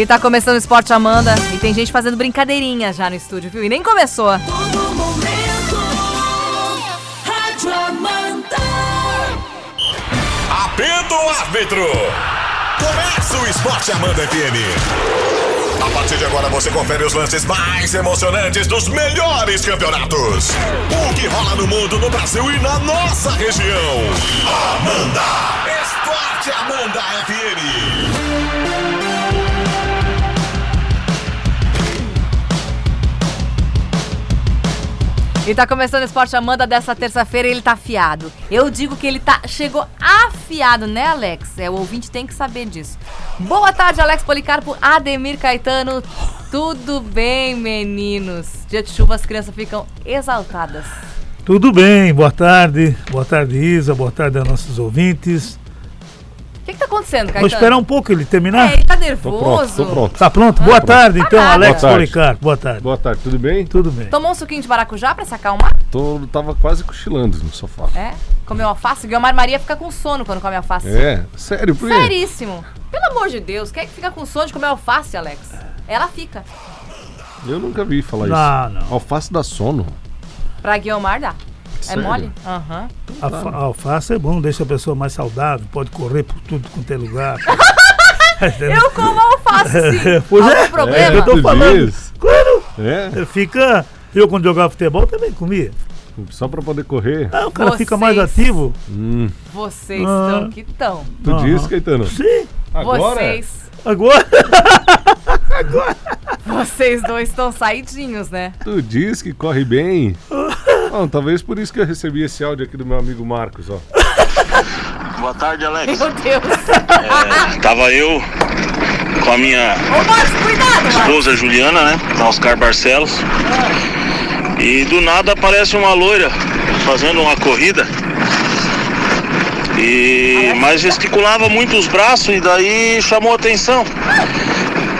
E tá começando o Esporte Amanda. E tem gente fazendo brincadeirinha já no estúdio, viu? E nem começou. Todo momento, Rádio Amanda. Apito o árbitro! Começa o Esporte Amanda FM. A partir de agora você confere os lances mais emocionantes dos melhores campeonatos. O que rola no mundo, no Brasil e na nossa região. Amanda! Esporte Amanda FM. E tá começando o Esporte Amanda dessa terça-feira ele tá afiado. Eu digo que ele tá chegou afiado, né, Alex? É, o ouvinte tem que saber disso. Boa tarde, Alex Policarpo, Ademir Caetano. Tudo bem, meninos? Dia de chuva as crianças ficam exaltadas. Tudo bem, boa tarde. Boa tarde, Isa. Boa tarde aos nossos ouvintes. O que, que tá acontecendo, Caetano? Vou esperar um pouco ele terminar. É, ele tá Tô nervoso. pronto, tô pronto. Tá pronto? Boa tarde, então, nada. Alex Boa tarde. Policarpo. Boa tarde. Boa tarde, tudo bem? Tudo bem. Tomou um suquinho de maracujá pra se acalmar? Tô, tava quase cochilando no sofá. É? Comeu alface? Guilmar Maria fica com sono quando come alface. É, sério, por quê? Seríssimo. Pelo amor de Deus, quem é que fica com sono de comer alface, Alex? Ela fica. Eu nunca vi falar Não, isso. não. Alface dá sono. Pra Guilmar dá. É mole? Aham. Alfa- A alface é bom, deixa a pessoa mais saudável, pode correr por tudo quanto é lugar. Eu como alface, sim. Pois Algum é. problema? eu tô tu falando. diz? Claro, É, fica. Eu, quando jogava futebol, também comia. só pra poder correr. Ah, o cara fica mais Vocês- ativo. Hum, Vocês Ah. estão que estão. tu Aham. disse, Caetano? Sim, Agora? Vocês, agora. vocês dois estão saidinhos, né? Tu diz que corre bem. Bom, talvez por isso que eu recebi esse áudio aqui do meu amigo Marcos, ó. Boa tarde, Alex. Meu Deus. É, tava eu com a minha Ô, Marcos, cuidado, Marcos. esposa Juliana, né? Na Oscar Barcelos. E do nada aparece uma loira fazendo uma corrida. E mas gesticulava muito os braços e daí chamou atenção.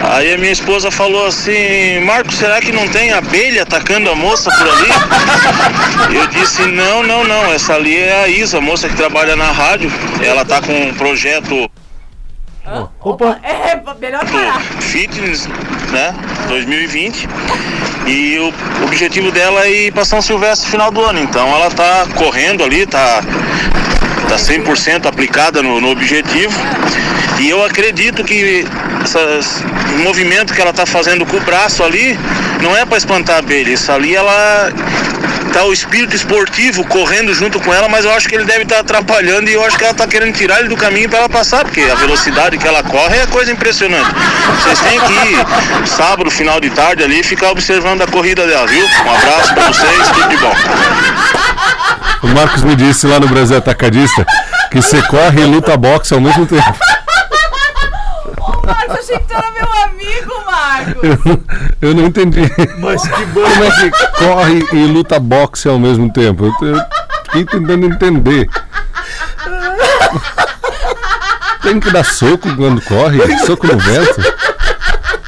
Aí a minha esposa falou assim, Marcos, será que não tem abelha atacando a moça por ali? Eu disse, não, não, não, essa ali é a Isa, a moça que trabalha na rádio. Ela tá com um projeto Opa, É, melhor parar. Fitness, né? 2020. E o objetivo dela é ir para São Silvestre no final do ano. Então ela tá correndo ali, tá, tá 100% aplicada no, no objetivo. E eu acredito que essas, o movimento que ela tá fazendo com o braço ali não é para espantar a abelha. Isso ali ela tá o espírito esportivo correndo junto com ela, mas eu acho que ele deve estar atrapalhando e eu acho que ela tá querendo tirar ele do caminho para ela passar, porque a velocidade que ela corre é coisa impressionante. Vocês têm que ir sábado, final de tarde ali, ficar observando a corrida dela, viu? Um abraço para vocês, tudo de bom. O Marcos me disse lá no Brasil Atacadista que você corre e luta boxe ao mesmo tempo. Ô, Marcos, achei que tu era meu amigo, Marcos. Eu, não- eu não entendi. mas que bom. Como é que corre e luta boxe ao mesmo tempo? Eu, eu fiquei tentando entender. Tem que dar soco quando corre? Soco no vento?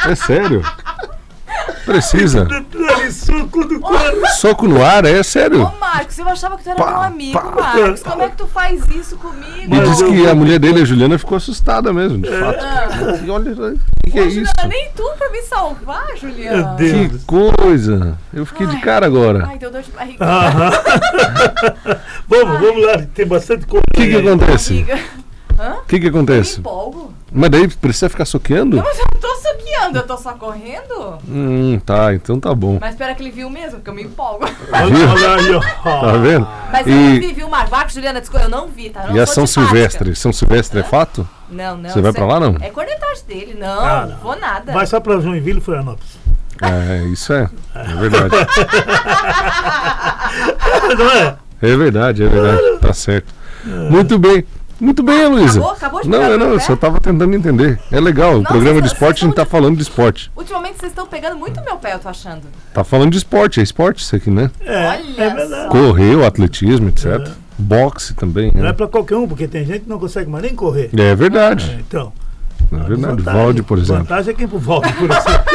É sério? Precisa. Suco do corpo. Soco no ar? É sério? Ô, Marcos, eu achava que tu era Pá, meu amigo, pá. Marcos. Como é que tu faz isso comigo? E diz que a mulher dele, a Juliana, ficou assustada mesmo, de fato. E olha, o que, que é Ô, isso? Juliana, nem tu pra me salvar, Juliana. Meu Deus. Que coisa! Eu fiquei de cara agora. Ai, deu dor de barriga. Vamos, vamos lá, tem bastante coisa. O que, que acontece? O que, que Me acontece? empolgo. Mas daí precisa ficar soqueando? Mas eu não tô suqueando, eu tô só correndo. Hum, tá, então tá bom. Mas espera que ele viu mesmo, porque eu me empolgo. Ó. Tá vendo? Mas eu não E, vi, viu? Marcos, Juliana, desculpa, eu não vi, tá? Eu não e a sou São. Silvestre? São Silvestre é fato? Não, não. Você vai pra é- lá, não? É cornetagem dele. Não, Ah, não. vou nada. Vai só pra Joinville e Florianópolis. É, isso é. É verdade. Não é? É verdade, é verdade. Tá certo. Muito bem. Muito bem, Luísa. Acabou? Acabou de Não, não, eu só tava tentando entender. É legal, o Não, programa de esporte a gente tá vocês falando de esporte. Ultimamente vocês estão pegando muito meu pé, eu tô achando. Tá falando de esporte, é esporte isso aqui, né? É, Olha é verdade. Correr, atletismo, etc. Boxe também, Não é né? pra qualquer um, porque tem gente que não consegue mais nem correr. É verdade. É, Então. É verdade. Valde, por exemplo. Vantagem é quem pro Valde, por exemplo.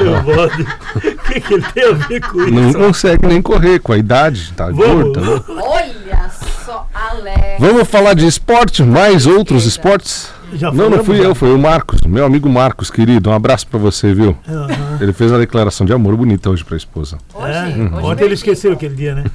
o Valde. O que, que ele tem a ver com Não isso? consegue nem correr com a idade, tá Vamos. gorda, né? Olha Vamos falar de esporte, mais outros esportes? Já Não, não fui já. eu, foi o Marcos, meu amigo Marcos, querido. Um abraço pra você, viu? Aham. Ele fez uma declaração de amor bonita hoje pra esposa. Hoje, É, hoje Ontem ele esqueceu aquele dia, né?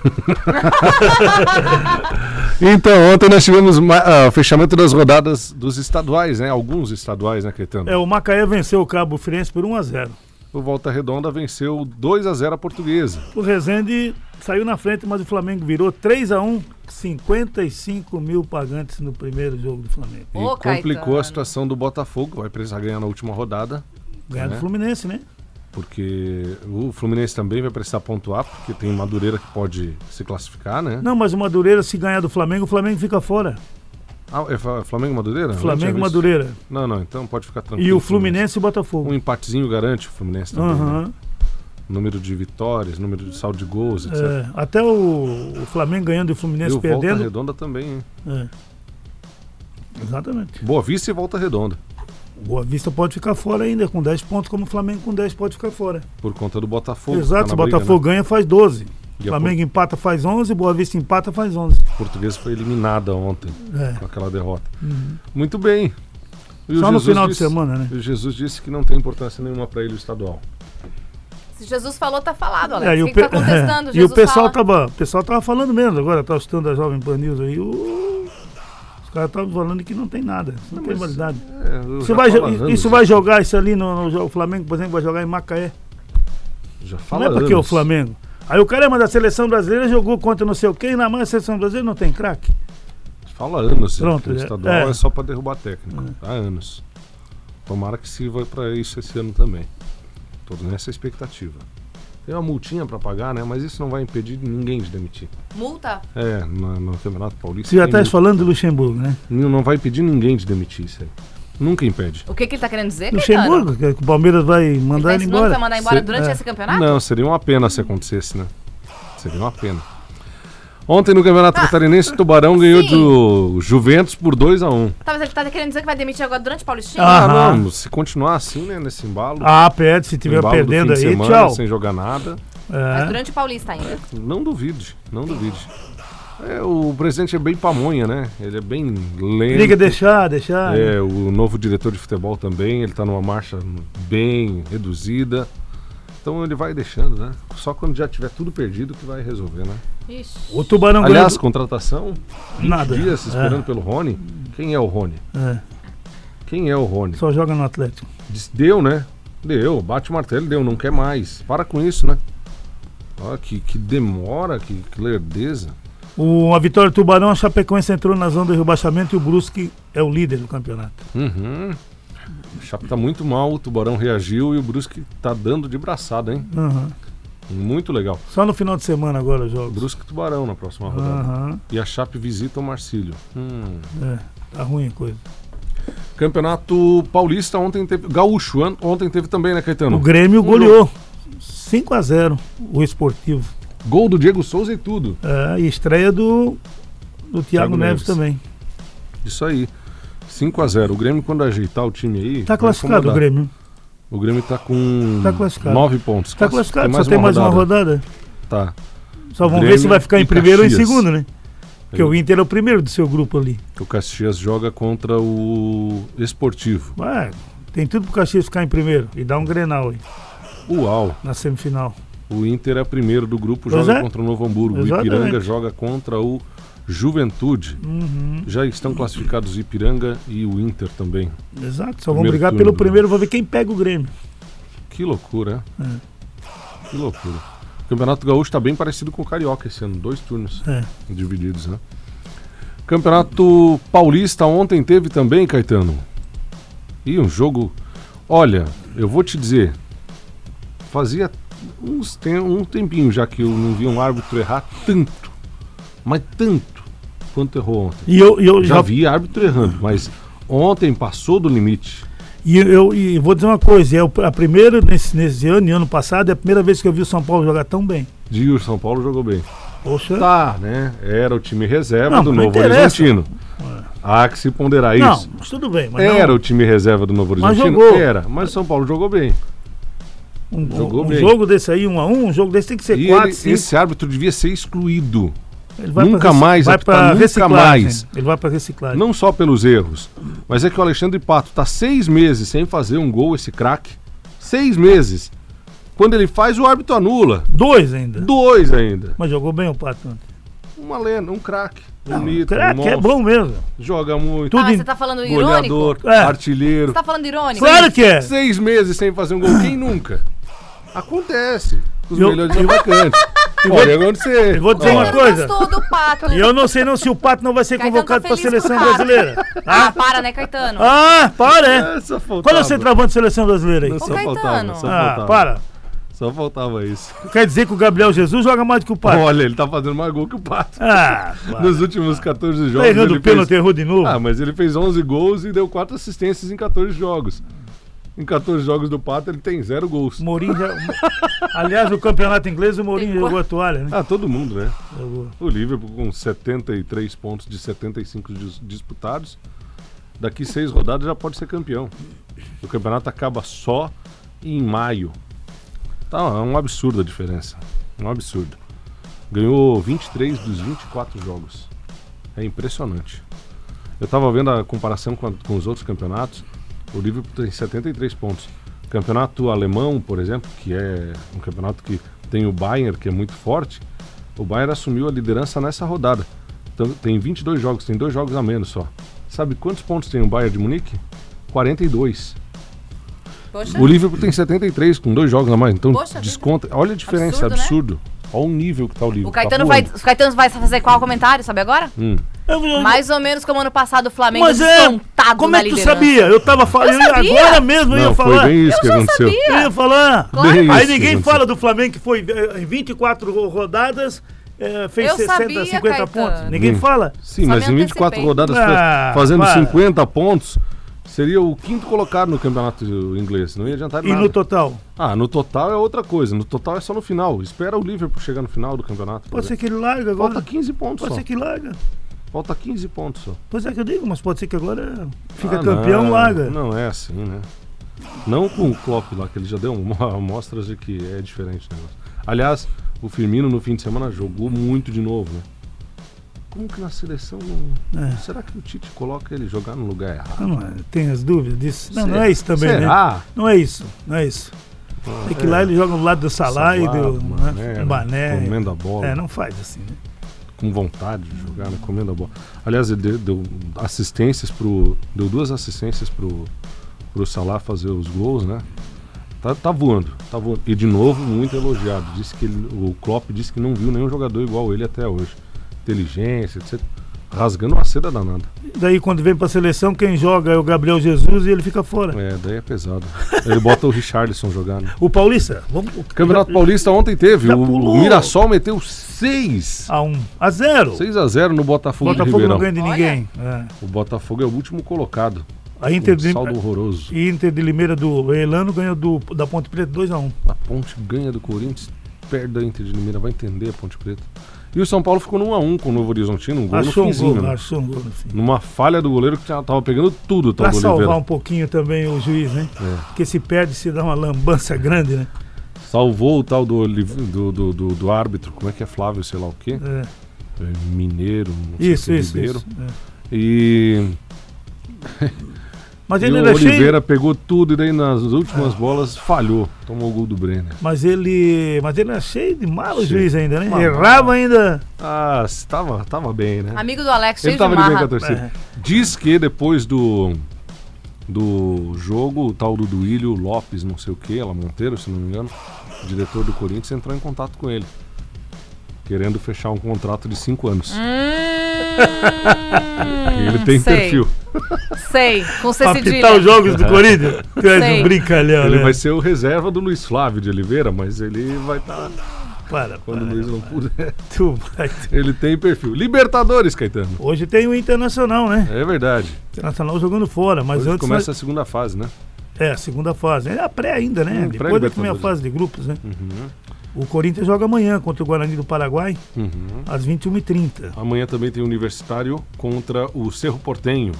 Então, ontem nós tivemos o fechamento das rodadas dos estaduais, né? Alguns estaduais, né, Caetano? É, o Macaé venceu o Cabo Friense por 1 a 0 O Volta Redonda venceu 2 a 0 a Portuguesa. O Rezende saiu na frente, mas o Flamengo virou 3 a 1 55 mil pagantes no primeiro jogo do Flamengo. E Ô, complicou Caetano. a situação do Botafogo. Vai precisar ganhar na última rodada, Ganhar do É. Fluminense, né? porque o Fluminense também vai precisar pontuar, porque tem Madureira que pode se classificar, né? Não, mas o Madureira, se ganhar do Flamengo, o Flamengo fica fora. Ah, é Flamengo Madureira? Não Flamengo. Madureira. Não, não, então pode ficar tranquilo. E o Fluminense e Botafogo. Um empatezinho garante o Fluminense também. Aham. né? Número de vitórias, número de saldo de gols, etc. É, até o, o Flamengo ganhando e o e Fluminense o Volta perdendo. Redonda também, hein? É. Exatamente. Boa Vista e Volta Redonda. Boa Vista pode ficar fora ainda, com 10 pontos, como o Flamengo com 10 pode ficar fora. Por conta do Botafogo. Exato, tá se o Botafogo né? ganha, faz 12. E Flamengo empata, faz 11. Boa Vista empata, faz 11. A Portuguesa foi eliminada ontem É. com aquela derrota. Muito bem. E o Só no final de disse- semana, né? O Jesus disse que não tem importância nenhuma para ele o estadual. Se Jesus falou, tá falado, Alex. É, e o, que tá contestando? e o pessoal fala. tava, o pessoal tava falando mesmo agora, tá estudando a Jovem Pan News aí. o- os caras estavam falando que não tem nada, não tem validade. É, Isso vai, anos, isso vai jogar isso ali no, no o Flamengo, por exemplo, vai jogar em Macaé. Já Não fala é porque o anos. Flamengo. Aí o cara é da seleção brasileira jogou contra não sei o quem, na mão a seleção brasileira não tem craque. Fala anos. Pronto, o é- estadual é. é, só para derrubar técnico. Há anos. Tomara que sirva para isso esse ano também. Tô nessa expectativa. Tem uma multinha para pagar, né? Mas isso não vai impedir ninguém de demitir. Multa? É, no, no Campeonato Paulista. Você já tá multa. falando do Luxemburgo, né? Não não vai impedir ninguém de demitir isso aí. Nunca impede. O que, que ele tá querendo dizer, Luxemburgo, que o Palmeiras vai mandar Ele ele tá embora. vai mandar embora Cê- durante é. esse campeonato? Não, seria uma pena se acontecesse, né? Seria uma pena. Ontem no Campeonato Catarinense, o Tubarão ganhou sim. do Juventus por 2 a 1 Tá, mas ele tá querendo dizer que vai demitir agora durante o Paulistinho? Ah, Ah, não, se continuar assim, né, nesse embalo, Ah, perde, se tiver perdendo aí, semana, tchau. sem jogar nada, Mas É. durante o Paulista ainda. não duvide, não duvide. É, o presidente é bem pamonha, né? Ele é bem lento. Liga deixar, deixar. É, o novo diretor de futebol também, ele tá numa marcha bem reduzida. Então ele vai deixando, né? Só quando já tiver tudo perdido que vai resolver, né? Ixi. O Tubarão Aliás, ganhou. contratação, 20 Nada. dias É. esperando pelo Rony. Quem é o Rony? É, Quem é o Rony? só joga no Atlético. Deu, né? Deu, bate o martelo, deu, não quer mais. Para com isso, né? Ó, que, que demora, que, que lerdeza. O, a vitória do Tubarão, a Chapecoense entrou na zona do rebaixamento e o Brusque é o líder do campeonato. Uhum. O Chape tá muito mal, o Tubarão reagiu e o Brusque tá dando de braçada, hein? Aham. Muito legal. Só no final de semana agora os jogos. Brusque e Tubarão na próxima rodada. Aham. E a Chape visita o Marcílio. Hum. É, tá ruim a coisa. Campeonato Paulista ontem teve. Gaúcho, ontem teve também, né, Caetano? O Grêmio goleou 5 a 0 o Esportivo. Gol do Diego Souza e tudo. É, e estreia do, do Thiago, Thiago Neves, Neves. também. Isso aí. 5 a 0 O Grêmio, quando ajeitar o time aí. Tá classificado o. Grêmio. O Grêmio tá com Tá classificado. 9 pontos. Tá Classi- classificado, só tem mais uma rodada. Tá. Só vamos Grêmio ver se vai ficar em primeiro ou em Caxias. segundo, né? Porque o Inter é o primeiro do seu grupo ali. O Caxias joga contra o Esportivo. Vai, tem tudo pro Caxias ficar em primeiro e dar um Grenal aí, Uau. na semifinal. O Inter é primeiro do grupo, Pois joga é. contra o Novo Hamburgo. O Exatamente. Ipiranga joga contra o Juventude. Uhum, Já estão classificados Ipiranga e o Inter também. exato, só vão Primeiro brigar pelo do- primeiro, vou ver quem pega o Grêmio. Que loucura, É. Que loucura. O Campeonato Gaúcho está bem parecido com o Carioca esse ano, dois turnos É. divididos, né? Campeonato Paulista ontem teve também, Caetano. E um jogo. Olha, eu vou te dizer, fazia uns tem, um tempinho já que eu não vi um árbitro errar tanto, mas tanto quanto errou ontem. E eu, eu Já já vi árbitro errando, mas ontem passou do limite. E eu e vou dizer uma coisa, é o- a primeira nesse, nesse ano e ano passado, é a primeira vez que eu vi o São Paulo jogar tão bem. E o São Paulo jogou bem. Poxa. Tá, né? Era o time reserva Não, do não Novo interessa. Horizontino. Há que se ponderar não, isso. mas tudo bem, mas Era não, o time reserva do Novo Mas Horizontino? jogou. Era, mas o São Paulo jogou bem. um, jogou um bem. jogo desse aí, um a um, um jogo desse tem que ser E quatro, ele- esse árbitro devia ser excluído. Ele vai nunca mais, vai apitar pra nunca reciclagem. mais. Ele vai pra reciclagem. Não só pelos erros, Mas é que o Alexandre Pato tá seis meses sem fazer um gol, esse craque. Seis meses. Quando ele faz, o árbitro anula. Dois ainda. Dois ainda. Mas jogou bem o Pato ontem. Uma lenda, um craque. Bonito, craque um é bom mesmo. Joga muito. Tudo Ah, você tá falando irônico? Goleador, É. artilheiro. Você tá falando irônico? Claro que é. Seis meses sem fazer um gol. Quem nunca? Acontece. Os Eu- melhores atacantes. Pode acontecer. Eu vou dizer uma Caetano coisa. gostou do Pato. E eu não sei não se o Pato não vai ser Caetano tá convocado para a feliz com seleção o Pato. brasileira. Ah, para, né, Caetano? Ah, para, é. É, só faltava. Qual é o centroavante da seleção brasileira aí? Não, Só Ô, faltava, Caetano. só Ah, faltava. para. Só faltava isso. Quer dizer que o Gabriel Jesus joga mais do que o Pato? Olha, ele tá fazendo mais gol que o Pato. Ah, para. Nos últimos 14 Tá jogos. errando ele o pênalti, fez... errou de novo. Ah, mas ele fez 11 gols e deu 4 assistências em 14 jogos. Em 14 jogos do Pato, ele tem 0 gols. Mourinho já... Aliás, no campeonato inglês, o Mourinho Tem jogou a toalha, né? Ah, todo mundo, né? Jogou. O Liverpool com 73 pontos de 75 dis- disputados. Daqui seis rodadas já pode ser campeão. O campeonato acaba só em maio. Tá, é um absurdo a diferença. Um absurdo. Ganhou 23 dos 24 jogos. É impressionante. Eu tava vendo a comparação com, a- com os outros campeonatos. O Liverpool tem 73 pontos. Campeonato alemão, por exemplo, que é um campeonato que tem o Bayern, que é muito forte. O Bayern assumiu a liderança nessa rodada. Então, tem 22 jogos, tem dois jogos a menos só. Sabe quantos pontos tem o Bayern de Munique? 42. Poxa, O Liverpool tem 73 com dois jogos a mais. Então Poxa desconta. Olha a diferença, Absurdo, né? Olha o nível que tá o Liverpool. o Caetano, tá vai, voando. o Caetano vai fazer qual comentário, sabe agora? Hum. Eu- eu- Mais ou menos como ano passado o Flamengo Mas é, como é que tu liderança. sabia? Eu tava falando, Eu agora mesmo eu Não, ia foi falar. bem isso que aconteceu. sabia. Eu ia falar. Claro. Aí ninguém fala do Flamengo que foi eh, em 24 ro- rodadas, eh, fez Eu 60, sabia, 50 Caetano. pontos. Ninguém Hum. fala. Sim, Só mas em 24 antecipei. rodadas Ah, fa- fazendo para. 50 pontos, seria o quinto colocado no campeonato inglês. Não ia adiantar E nada. no total? Ah, no total é outra coisa. No total é só no final. Espera o Liverpool chegar no final do campeonato. Pode ser que ele larga agora. Falta 15 pontos Pode só. ser que larga. Falta 15 pontos só. Pois é que eu digo, mas pode ser que agora fica Ah, campeão, não, larga. Não é assim, né? Não com o Klopp lá, que ele já deu uma amostras de que é diferente o negócio. Aliás, o Firmino no fim de semana jogou muito de novo, né? Como que na seleção não... É. Será que o Tite coloca ele jogar no lugar errado? Não, é, tem as dúvidas disso. Não, não é isso também, né? Será? Não é isso, não é isso. É que lá ele joga do lado do Salah e do Mané, né? né? Mané. Comendo a bola. É, não faz assim, né? com vontade de jogar, né? Comendo a bola. Aliás, ele deu, deu assistências pro. Deu duas assistências pro, pro Salah fazer os gols, né? Tá, tá voando, tá voando. E de novo, muito elogiado. Disse que ele- o Klopp disse que não viu nenhum jogador igual ele até hoje. Inteligência, etc. Rasgando uma seda danada. Daí quando vem pra seleção, quem joga é o Gabriel Jesus e ele fica fora. É, daí é pesado. Ele bota o Richarlison jogar, né? O Paulista, vamos. Campeonato Paulista ontem teve. O, Mirassol meteu 6. A 1 a 0. 6 a 0 no Botafogo, Botafogo não ganha de ninguém. É. O Botafogo é o último colocado. A Inter Um de, saldo horroroso. e Inter de Limeira do Elano ganhou do, da Ponte Preta 2x1. A Ponte ganha do Corinthians, perde da Inter de Limeira, vai entender a Ponte Preta. E o São Paulo ficou no 1x1 com o Novo Horizontino, um gol Achou no um finzinho, gol, né? achou um gol no fim. Numa falha do goleiro que tava pegando tudo, Pra salvar Oliveira. um pouquinho também o juiz, né? É. Porque se perde, se dá uma lambança grande, né? Salvou o tal do, do, do, do, do árbitro, como é que é Flávio, sei lá o quê? É. É, Mineiro, não Isso, isso, Ribeiro. isso. é. E, Mas e ele o era cheio. Oliveira pegou tudo e daí nas últimas bolas falhou. Tomou o gol do Brenner. Mas ele. Mas ele era cheio de mal o juiz ainda, né? Uma Errava ainda. Ah, tava, tava bem, né? Amigo do Alex, Ele tava de bem com a torcida. É. Diz que depois do do jogo, o tal do Duílio Lopes, não sei o que, ela Monteiro, se não me engano, o diretor do Corinthians entrou em contato com ele. Querendo fechar um contrato de cinco anos. Hum, E ele tem sei, perfil. Sei, com C apitar os jogos do Corinthians. Tu és Sei. um brincalhão, Ele né? vai ser o reserva do Luiz Flávio de Oliveira, mas ele vai estar. Para, quando o para. Luiz não puder. Tu vai- Ele tem perfil. Libertadores, Caetano. Hoje tem o Internacional, né? É verdade. Internacional jogando fora, mas Hoje antes. começa a segunda fase, né? É, a segunda fase. É a pré ainda, né? Hum, Depois da primeira pré-Libertadores. fase de grupos, né? O Corinthians joga amanhã contra o Guarani do Paraguai, Uhum. às 21h30. Amanhã também tem Universitário contra o Cerro Portenho.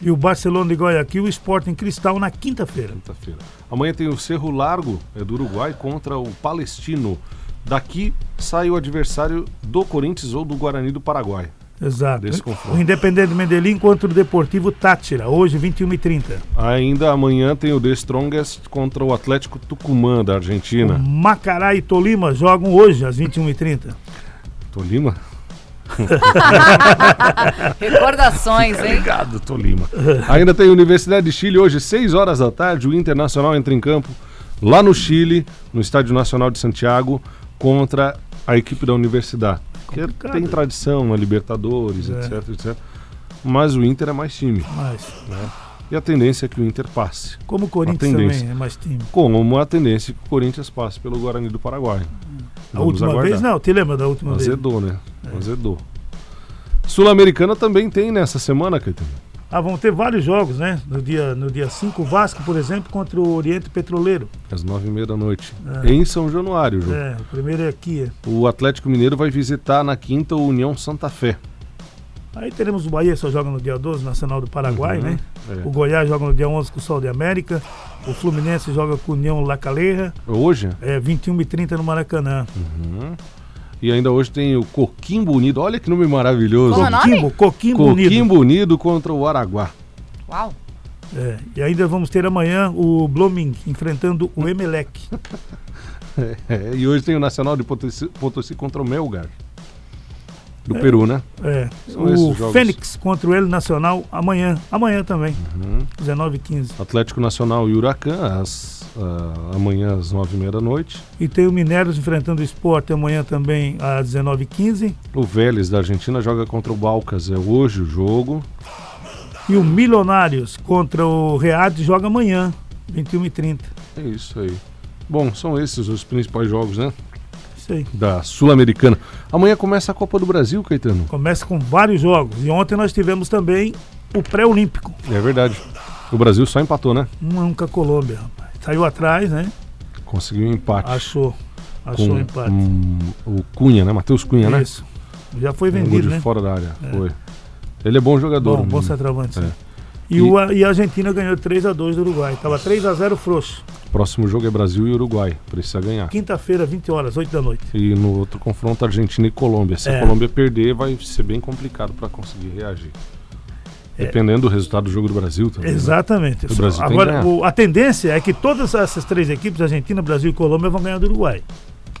E o Barcelona de Guayaquil o Sporting Cristal na quinta-feira. quinta-feira. Amanhã tem o Cerro Largo, é do Uruguai, contra o Palestino. Daqui sai o adversário do Corinthians ou do Guarani do Paraguai. Exato. Desse O confronto. Independente Medellín contra o Deportivo Tátira, hoje 21h30. Ainda amanhã tem o The Strongest contra o Atlético Tucumã da Argentina. Macará e Tolima jogam hoje às 21h30. Tolima? Recordações, hein? Obrigado, Tolima. Ainda tem Universidade de Chile hoje, 6 horas da tarde. O Internacional entra em campo lá no Chile, no Estádio Nacional de Santiago, contra a equipe da Universidade. Que Complicado. tem tradição na Libertadores, É. etc, etc. Mas o Inter é mais time. Mas, E a tendência é que o Inter passe. como o Corinthians também é mais time. Como a tendência é que o Corinthians passe pelo Guarani do Paraguai. A última vez, não, te lembra da última vez? Azedou, né? Azedou. Sul-Americana também tem nessa semana, Caetano. Ah, vão ter vários jogos, né? No dia 5, no dia cinco, o Vasco, por exemplo, contra o Oriente Petroleiro. Às nove e meia da noite. É. Em São Januário, jogo. É, o primeiro é aqui. é. O Atlético Mineiro vai visitar na quinta o União Santa Fé. Aí teremos o Bahia, só joga no dia 12, Nacional do Paraguai, Uhum, né? é. O Goiás joga no dia 11 com o Sol de América. O Fluminense joga com o União La Calera. Hoje. É 21 e 30 no Maracanã. Uhum. E ainda hoje tem o Coquimbo Unido. Olha que nome maravilhoso. Como é o nome? Coquimbo, Coquimbo Unido. Coquimbo Unido contra o Araguá. Uau. É, e ainda vamos ter amanhã o Blooming enfrentando o Emelec. É, e hoje tem o Nacional de Potosí, Potosí contra o Melgar. Do Peru, né? É, São o. Fênix contra o El Nacional amanhã. Amanhã também. Uhum. 19 e 15. Atlético Nacional e Huracan, às, ah, amanhã às nove e meia da noite. E tem o Minérios enfrentando o Sport amanhã também às 19 e 15. O Vélez da Argentina joga contra o Balcas. É hoje o jogo. E o Milionários contra o Read joga amanhã, 21 e 30. É isso aí. Bom, são esses os principais jogos, né? Isso aí. Da Sul-Americana. Amanhã começa a Copa do Brasil, Caetano. Começa com vários jogos. E ontem nós tivemos também o pré-olímpico. É verdade. O Brasil só empatou, né? Um a um com a Colômbia, rapaz. Saiu atrás, né? Conseguiu um empate. Achou. Achou o empate. hum, o Cunha, né? Matheus Cunha, né? Isso. Já foi Um vendido, de né? fora da área. Foi. Ele é bom jogador. Bom, bom centroavante. É. E, E- o, e a Argentina ganhou 3x2 do Uruguai. Tava 3x0 frouxo. Próximo jogo é Brasil e Uruguai. Precisa ganhar. Quinta-feira, 20 horas, 8 da noite. E no outro confronto, Argentina e Colômbia. Se É. a Colômbia perder, vai ser bem complicado para conseguir reagir. Dependendo do resultado do jogo do Brasil também. né? Exatamente. O Brasil Agora, o- a tendência é que todas essas três equipes, Argentina, Brasil e Colômbia, vão ganhar do Uruguai.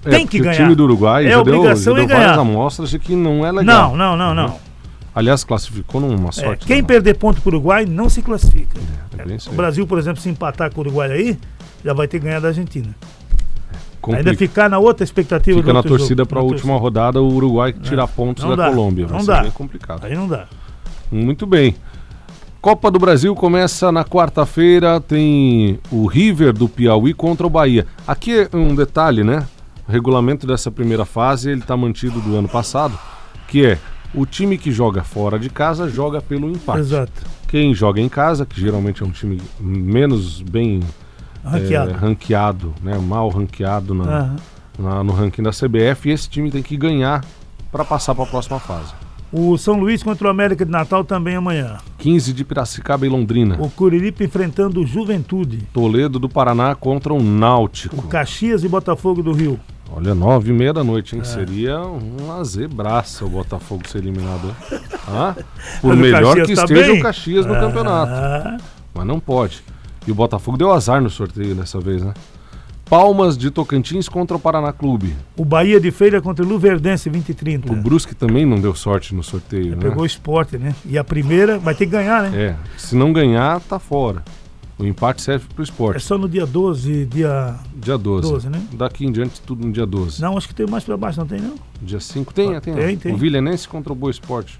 É, tem que ganhar. O time do Uruguai É já deu, já obrigação deu é várias ganhar. amostras de que não é legal. Não, não, não, não. Aliás, classificou numa É, sorte. quem danada. perder ponto para o Uruguai não se classifica. É O. Brasil, por exemplo, se empatar com o Uruguai aí, já vai ter ganhado da Argentina. Complica. Ainda ficar na outra expectativa Fica na torcida para a última rodada o Uruguai tirar pontos Não da dá, Colômbia. Vai não dá. complicado. torcida. Aí não dá. Muito bem. Copa do Brasil começa na quarta-feira. Tem o River do Piauí contra o Bahia. Aqui é um detalhe, né? O regulamento dessa primeira fase ele está mantido do ano passado, que é o time que joga fora de casa joga pelo empate. Exato. Quem joga em casa, que geralmente é um time menos bem Ranqueado. é, ranqueado, né? Mal ranqueado na, Aham. na- no ranking da CBF, e esse time tem que ganhar para passar para a próxima fase. O São Luís contra o América de Natal também amanhã. 15 de Piracicaba e Londrina. O Curiripe enfrentando o Juventude. Toledo do Paraná contra o Náutico. O Caxias e Botafogo do Rio. Olha, nove e meia da noite, É. hein? Seria uma zebraça o Botafogo ser eliminado. Ah, por melhor Caxias que tá esteja bem. o Caxias no campeonato. Ah, Mas não pode. E o Botafogo deu azar no sorteio dessa vez, né? Palmas de Tocantins contra o Paraná Clube. o Bahia de Feira contra o Luverdense 20 e 30. O Brusque também não deu sorte no sorteio, né? Pegou o esporte, né? E a primeira vai ter que ganhar, né? É, se não ganhar, tá fora. O empate serve pro É, esporte. só no dia 12, dia. Dia 12. 12, né? Daqui em diante, tudo no dia 12. Não, acho que tem mais pra baixo, não tem não? Dia 5 tem, Ah, tem. tem, tem. O Vilhenense contra o Boa Esporte.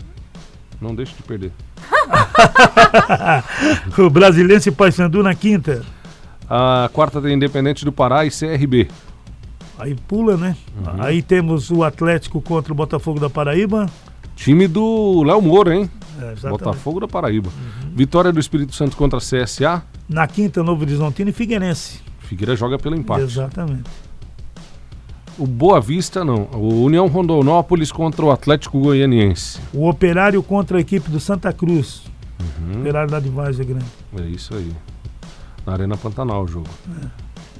Não deixe de perder. O Brasilense e Paysandu na quinta. A quarta tem Independente do Pará e CRB. Aí pula, né? Uhum. Aí temos o Atlético contra o Botafogo da Paraíba. Time do Léo Moura, hein? É. Uhum. Botafogo da Paraíba. Vitória do Espírito Santo contra a CSA. Na quinta, Novo Horizontino e Figueirense. Figueira joga pelo empate. Exatamente. O Boa Vista, não. O União Rondonópolis contra o Atlético Goianiense. O Operário contra a equipe do Santa Cruz. Uhum. Operário da de Várzea Grande. É isso aí. Na Arena Pantanal o jogo.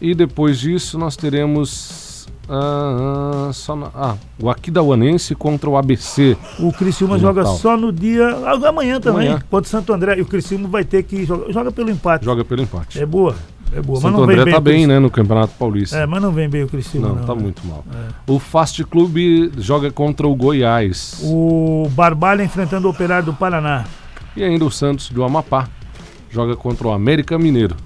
E depois disso nós teremos Ah, só na- ah, o Aquidauanense contra o ABC. O Criciúma joga Natal. só no dia. ah, Amanhã também, Amanhã. contra o Santo André. E o Criciúma vai ter que jogar. Joga pelo empate. Joga pelo empate. É boa. É boa. Santo mas não André vem tá o bem, né, no Campeonato Paulista. É, mas não vem bem o Criciúma. não, Não, tá né? muito mal. O Fast Clube joga contra o Goiás. O Barbalha enfrentando o Operário do Paraná. E ainda o Santos do Amapá joga contra o América Mineiro.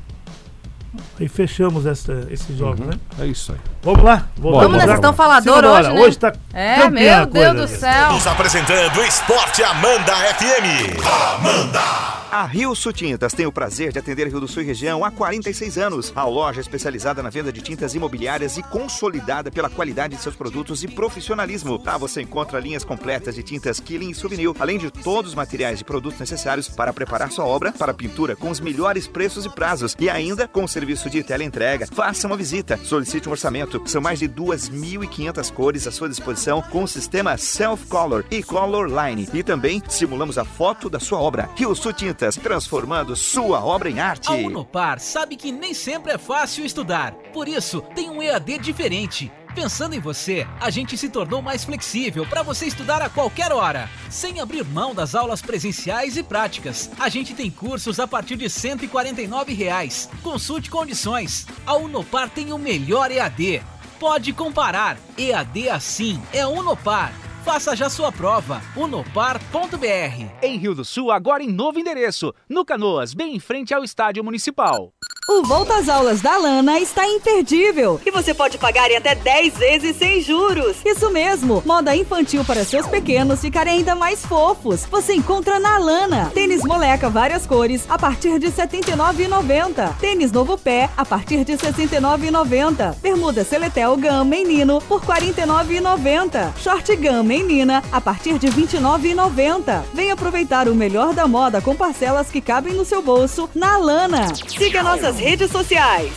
Aí fechamos essa, esses jogos, Uhum. né? É isso aí. Vamos lá. Vamos nessa, bora. estão falador hoje, né? Hoje tá É, meu Deus do gente. céu. Estamos apresentando Esporte Amanda FM. A Rio Tintas tem o prazer de atender Rio do Sul e região há 46 anos. A loja especializada na venda de tintas imobiliárias e consolidada pela qualidade de seus produtos e profissionalismo. Lá você encontra linhas completas de tintas Killing e Souvenir, além de todos os materiais e produtos necessários para preparar sua obra para pintura com os melhores preços e prazos e ainda com o serviço de teleentrega. Faça uma visita, solicite um orçamento. São mais de 2.500 cores à sua disposição com o sistema Self Color e Color Line. E também simulamos a foto da sua obra. Rio Sul Transformando sua obra em arte. A Unopar sabe que nem sempre é fácil estudar. Por isso, tem um EAD diferente. Pensando em você, a gente se tornou mais flexível para você estudar a qualquer hora, sem abrir mão das aulas presenciais e práticas. A gente tem cursos a partir de 149 reais. Consulte condições. A Unopar tem o melhor EAD. Pode comparar. EAD assim é Unopar. Faça já sua prova. unopar.br. Em Rio do Sul, agora em novo endereço, no Canoas, bem em frente ao Estádio Municipal. O Volta às Aulas da Lana está imperdível e você pode pagar em até 10 vezes sem juros. Isso mesmo, moda infantil para seus pequenos ficarem ainda mais fofos. Você encontra na Lana. Tênis moleca várias cores a partir de R$ 79,90. Tênis novo pé a partir de R$ 69,90. Bermuda Seletel Gam Menino por R$ 49,90. Short Gam Menina a partir de R$ 29,90. Vem aproveitar o melhor da moda com parcelas que cabem no seu bolso na Lana. Siga nossas redes sociais.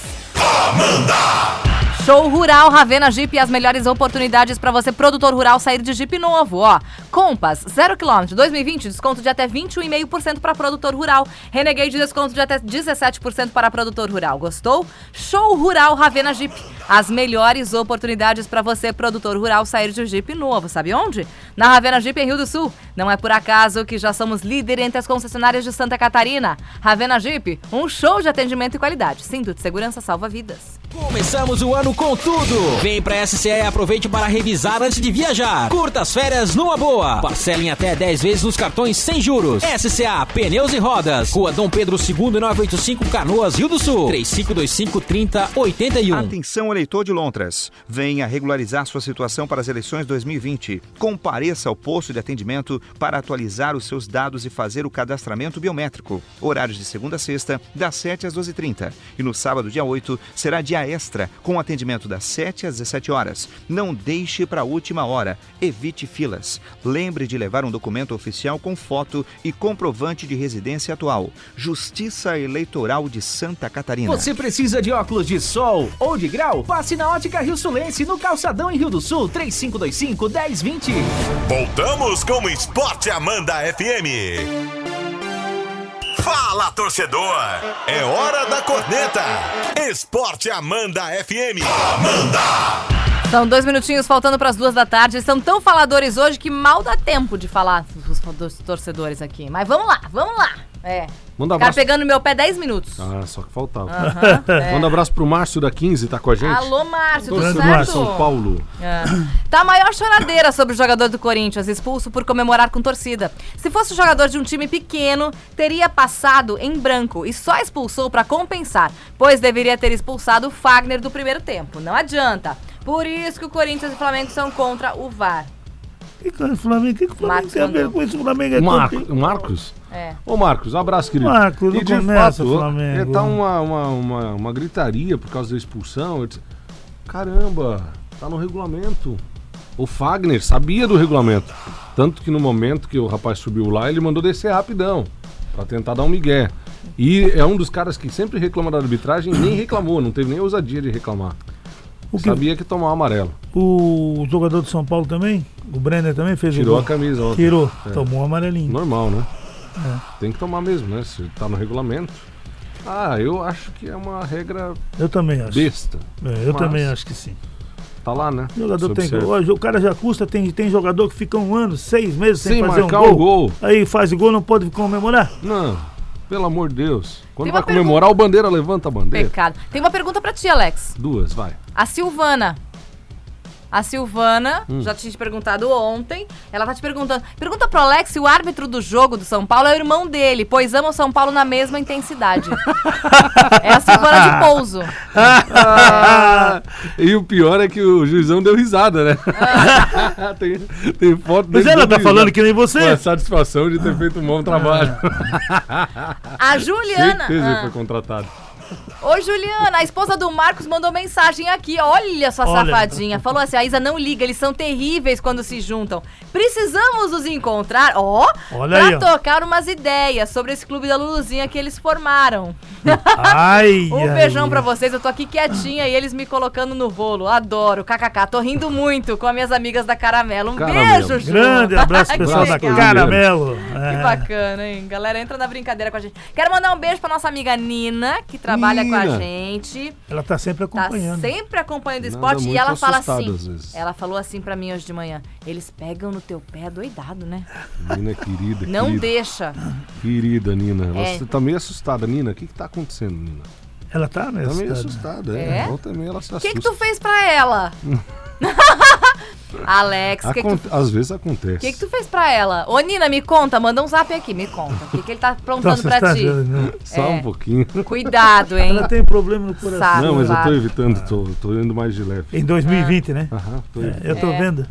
Show Rural Ravena Jeep e as melhores oportunidades para você, produtor rural, sair de Jeep novo, ó. Compass, 0 km, 2020, desconto de até 21,5% para produtor rural. Renegade, desconto de até 17% para produtor rural. Gostou? Show Rural Ravena Jeep. As melhores oportunidades para você, produtor rural, sair de Jeep novo. Sabe onde? Na Ravena Jeep em Rio do Sul. Não é por acaso que já somos líder entre as concessionárias de Santa Catarina. Ravena Jeep, um show de atendimento e qualidade. Cinto de segurança salva vidas. Começamos o ano com tudo. Vem pra SCE e aproveite para revisar antes de viajar. Curta as férias numa boa. Parcelem até 10 vezes nos cartões sem juros. SCA Pneus e Rodas. Rua Dom Pedro II, 985 Canoas, Rio do Sul. 3525 3081. Atenção, eleitor de Lontras. Venha regularizar sua situação para as eleições 2020. Compareça ao posto de atendimento para atualizar os seus dados e fazer o cadastramento biométrico. Horários de segunda a sexta, das 7 às 12h30. E no sábado, dia 8, será dia extra, com atendimento das 7 às 17 horas. Não deixe para a última hora. Evite filas. Lembre de levar um documento oficial com foto e comprovante de residência atual. Justiça Eleitoral de Santa Catarina. Você precisa de óculos de sol ou de grau? Passe na Ótica Rio Sulense, no Calçadão em Rio do Sul, 3525 1020. Voltamos com o Esporte Amanda FM. Fala, torcedor! É hora da corneta! Esporte Amanda FM. São dois minutinhos faltando para as duas da tarde. São tão faladores hoje que mal dá tempo de falar dos torcedores aqui. Mas vamos lá, vamos lá. É. Manda Ficar abraço. pegando no meu pé 10 minutos. Ah, só que faltava. Aham, é. Manda abraço pro Márcio da 15, tá com a gente? Alô, Márcio, tudo certo? de São Paulo. É. Tá a maior choradeira sobre o jogador do Corinthians, expulso por comemorar com torcida. Se fosse jogador de um time pequeno, teria passado em branco e só expulsou pra compensar, pois deveria ter expulsado o Fagner do primeiro tempo. Não adianta. Por isso que o Corinthians e o Flamengo são contra o VAR. Que que o Flamengo, que que o Flamengo Marcos tem a ver com isso? O Flamengo é Marco, campeão. Marcos? É. Ô Marcos, um abraço, querido. Marcos, não e de começa, fato, Flamengo. é, tá uma, uma, uma, uma gritaria por causa da expulsão. Caramba, tá no regulamento. O Fagner sabia do regulamento. Tanto que no momento que o rapaz subiu lá, ele mandou descer rapidão. Pra tentar dar um migué. E é um dos caras que sempre reclama da arbitragem e nem reclamou, não teve nem ousadia de reclamar. O que- Sabia que tomar um amarelo. O jogador de São Paulo também, o Brenner também fez Tirou o a camisa ontem. Tirou, É. tomou um amarelinho. Normal, né? É. Tem que tomar mesmo, né? Se tá no regulamento. Ah, eu acho que é uma regra Eu também acho. besta. É, eu Mas também acho que sim. Tá lá, né? O jogador tem, hoje o cara já custa, tem, tem jogador que fica um ano, seis meses sem Sem fazer um marcar gol. um gol. Aí faz gol, não pode comemorar. Não, pelo amor de Deus. Quando vai uma comemorar, o bandeira levanta a bandeira. Pecado. Tem uma pergunta pra ti, Alex. Duas, vai. A Silvana. A Silvana, Hum. já tinha te perguntado ontem. Ela tá te perguntando. Pergunta pro Alex se o árbitro do jogo do São Paulo é o irmão dele, pois ama o São Paulo na mesma intensidade. é a Silvana de Pouso. Ah, e o pior é que o juizão deu risada, né? tem, tem foto Mas dele ela tá risada. falando que nem você. Com a satisfação de ter feito um bom trabalho. A Juliana. Certeza Ah. foi contratado. Ô, Juliana, a esposa do Marcos mandou mensagem aqui. Olha sua Olha. safadinha. Falou assim: a Isa não liga, eles são terríveis quando se juntam. Precisamos os encontrar, ó, Olha pra aí, ó. tocar umas ideias sobre esse clube da Luluzinha que eles formaram. Ai, Um ai. beijão pra vocês, eu tô aqui quietinha e eles me colocando no rolo. Adoro, kkk. Tô rindo muito com as minhas amigas da Caramelo. Um Caramelo. beijo, Ju. Grande abraço Que pessoal da legal. Caramelo. Que É. bacana, hein? Galera, entra na brincadeira com a gente. Quero mandar um beijo pra nossa amiga Nina, que trabalha com a Nina. gente. Ela tá sempre Tá acompanhando. sempre acompanhando o Nada esporte. E ela fala assustada, assim. às vezes. Ela falou assim pra mim hoje de manhã. Eles pegam no teu pé doidado, né? Nina querida, Não querida. deixa. Querida, Nina. É. Você tá meio assustada, Nina. O que que tá acontecendo, Nina? Ela tá, né? Tá meio assustada. é. É? Volta e meia ela se O assusta. que, que tu fez pra ela? Alex, o que, que tu Às vezes acontece. O que, que tu fez pra ela? Ô, Nina, me conta, manda um zap aqui, me conta. O que, que ele tá Tá aprontando pra assustada, ti? né? Só É. um pouquinho. Cuidado, hein? Ela tem problema no coração. Sabe. Não, mas eu tô evitando, tô, tô indo mais de leve. Em 2020, né? Aham, tô É, eu tô É. vendo.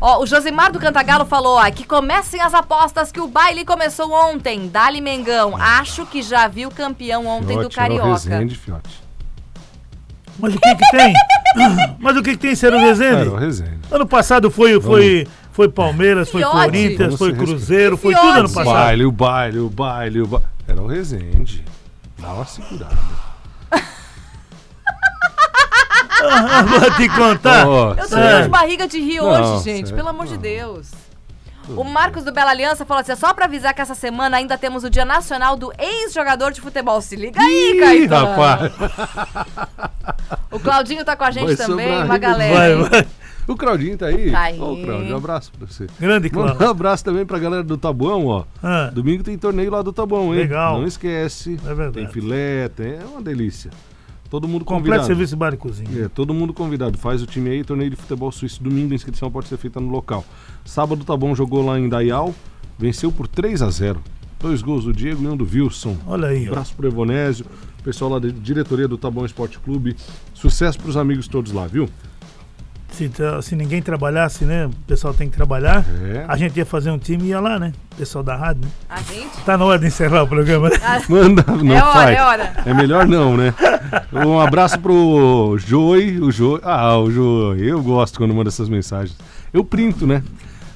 Ó, o Josimar do Cantagalo falou, ó, que comecem as apostas que o baile começou ontem. Dali Mengão. Acho que já viu campeão ontem do Fiote, era o Carioca. Resende, Fiote. Mas o que que tem? Mas o que que tem ser o Rezende? Era o Resende. Ano passado foi, foi, foi Palmeiras, foi Fiote. Corinthians, Vamos foi. Cruzeiro, foi tudo ano O passado. baile, o baile, o baile, o baile. Era o Resende. Dá uma segurada. Ah, Vou te contar. Eu tô sério. dando de barriga de rir Não, hoje, gente. sério, Pelo amor de. Deus. O Marcos do Bela Aliança falou assim: só pra avisar que essa semana ainda temos o Dia Nacional do Ex-Jogador de Futebol. Se liga aí, Ih, Caetano. rapaz. O Claudinho tá com a gente Vai também, sobrar uma galera. Vai, hein? vai. O Claudinho tá aí? Tá aí. Ô, Claudio, um abraço pra você. Grande Manda Cláudio. um abraço também pra galera do Tabuão, ó. Ah, Domingo tem torneio lá do Tabuão, hein? Legal. Não esquece. É verdade. Tem filé, tem... é uma delícia. Todo mundo completo convidado. serviço de bar e cozinha. É, todo mundo convidado. Faz o time aí, torneio de futebol suíço. Domingo a inscrição pode ser feita no local. Sábado tá bom, jogou lá em Dayal, venceu por 3 a 0 Dois gols do Diego e um do Wilson. Olha aí, Um ó. abraço pro Evonésio, pessoal lá da diretoria do Taboão Esporte Clube. Sucesso pros amigos todos lá, viu? Se, se ninguém trabalhasse, né? O pessoal tem que trabalhar. É. A gente ia fazer um time e ia lá, né? O pessoal da rádio, né? A gente? Tá na hora de encerrar o programa, né? Manda, não É hora, faz. é hora. É melhor não, né? Um abraço pro Joey, o Joey. Ah, o Joey, eu gosto quando manda essas mensagens. Eu printo, né?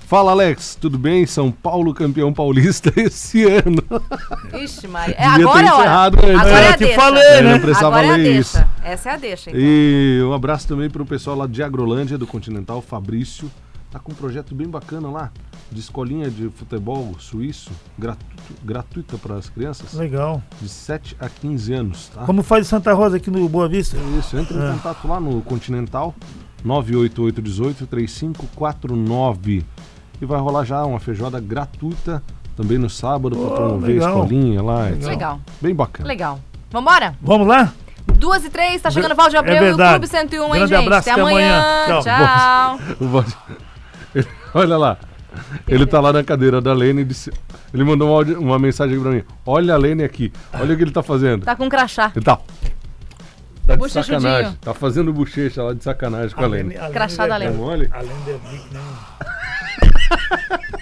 Fala, Alex, tudo bem? São Paulo campeão paulista esse ano. Ixi, Maria. É, Devia agora é encerrado antes. Agora é Eu a te deixa. falei, É, né? não precisava Agora é a ler deixa. isso. Essa é a deixa, então. E um abraço também pro pessoal lá de Agrolândia, do Continental, Fabrício. Tá com um projeto bem bacana lá, de escolinha de futebol suíço, gratuito, gratuita para as crianças, Legal. de 7 a 15 anos, tá? Como faz Santa Rosa aqui no Boa Vista? É isso, entre em contato lá no Continental 98818 3549 e vai rolar já uma feijoada gratuita também no sábado para promover legal. a escolinha lá. etc. Legal, Bem bacana. legal. Vambora? Vamos lá? Duas e três, tá chegando o Valde É Abreu e o. Clube 101, hein, Grande gente? abraço, até até amanhã. amanhã. Tchau. Tchau. Ele- Olha lá. Ele tá lá na cadeira da Lene e disse. Ele mandou uma, áudio- uma mensagem pra mim. Olha a Lene aqui. Olha o que ele tá fazendo. Tá com crachá. Ele tá. Tá de sacanagem. Tá fazendo bochecha lá de sacanagem com a Lene. Crachá da É Lene. mole? Além de Vic, né?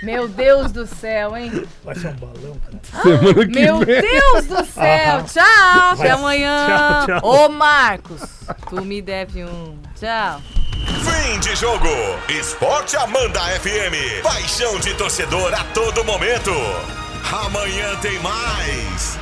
Meu Deus do céu, hein? Vai ser um balão, cara. Semana que Meu vem. Deus do céu. Tchau. Até amanhã. Tchau, tchau. Ô, Marcos, tu me deve um. Tchau. Fim de jogo. Esporte Amanda FM. Paixão de torcedor a todo momento. Amanhã tem mais.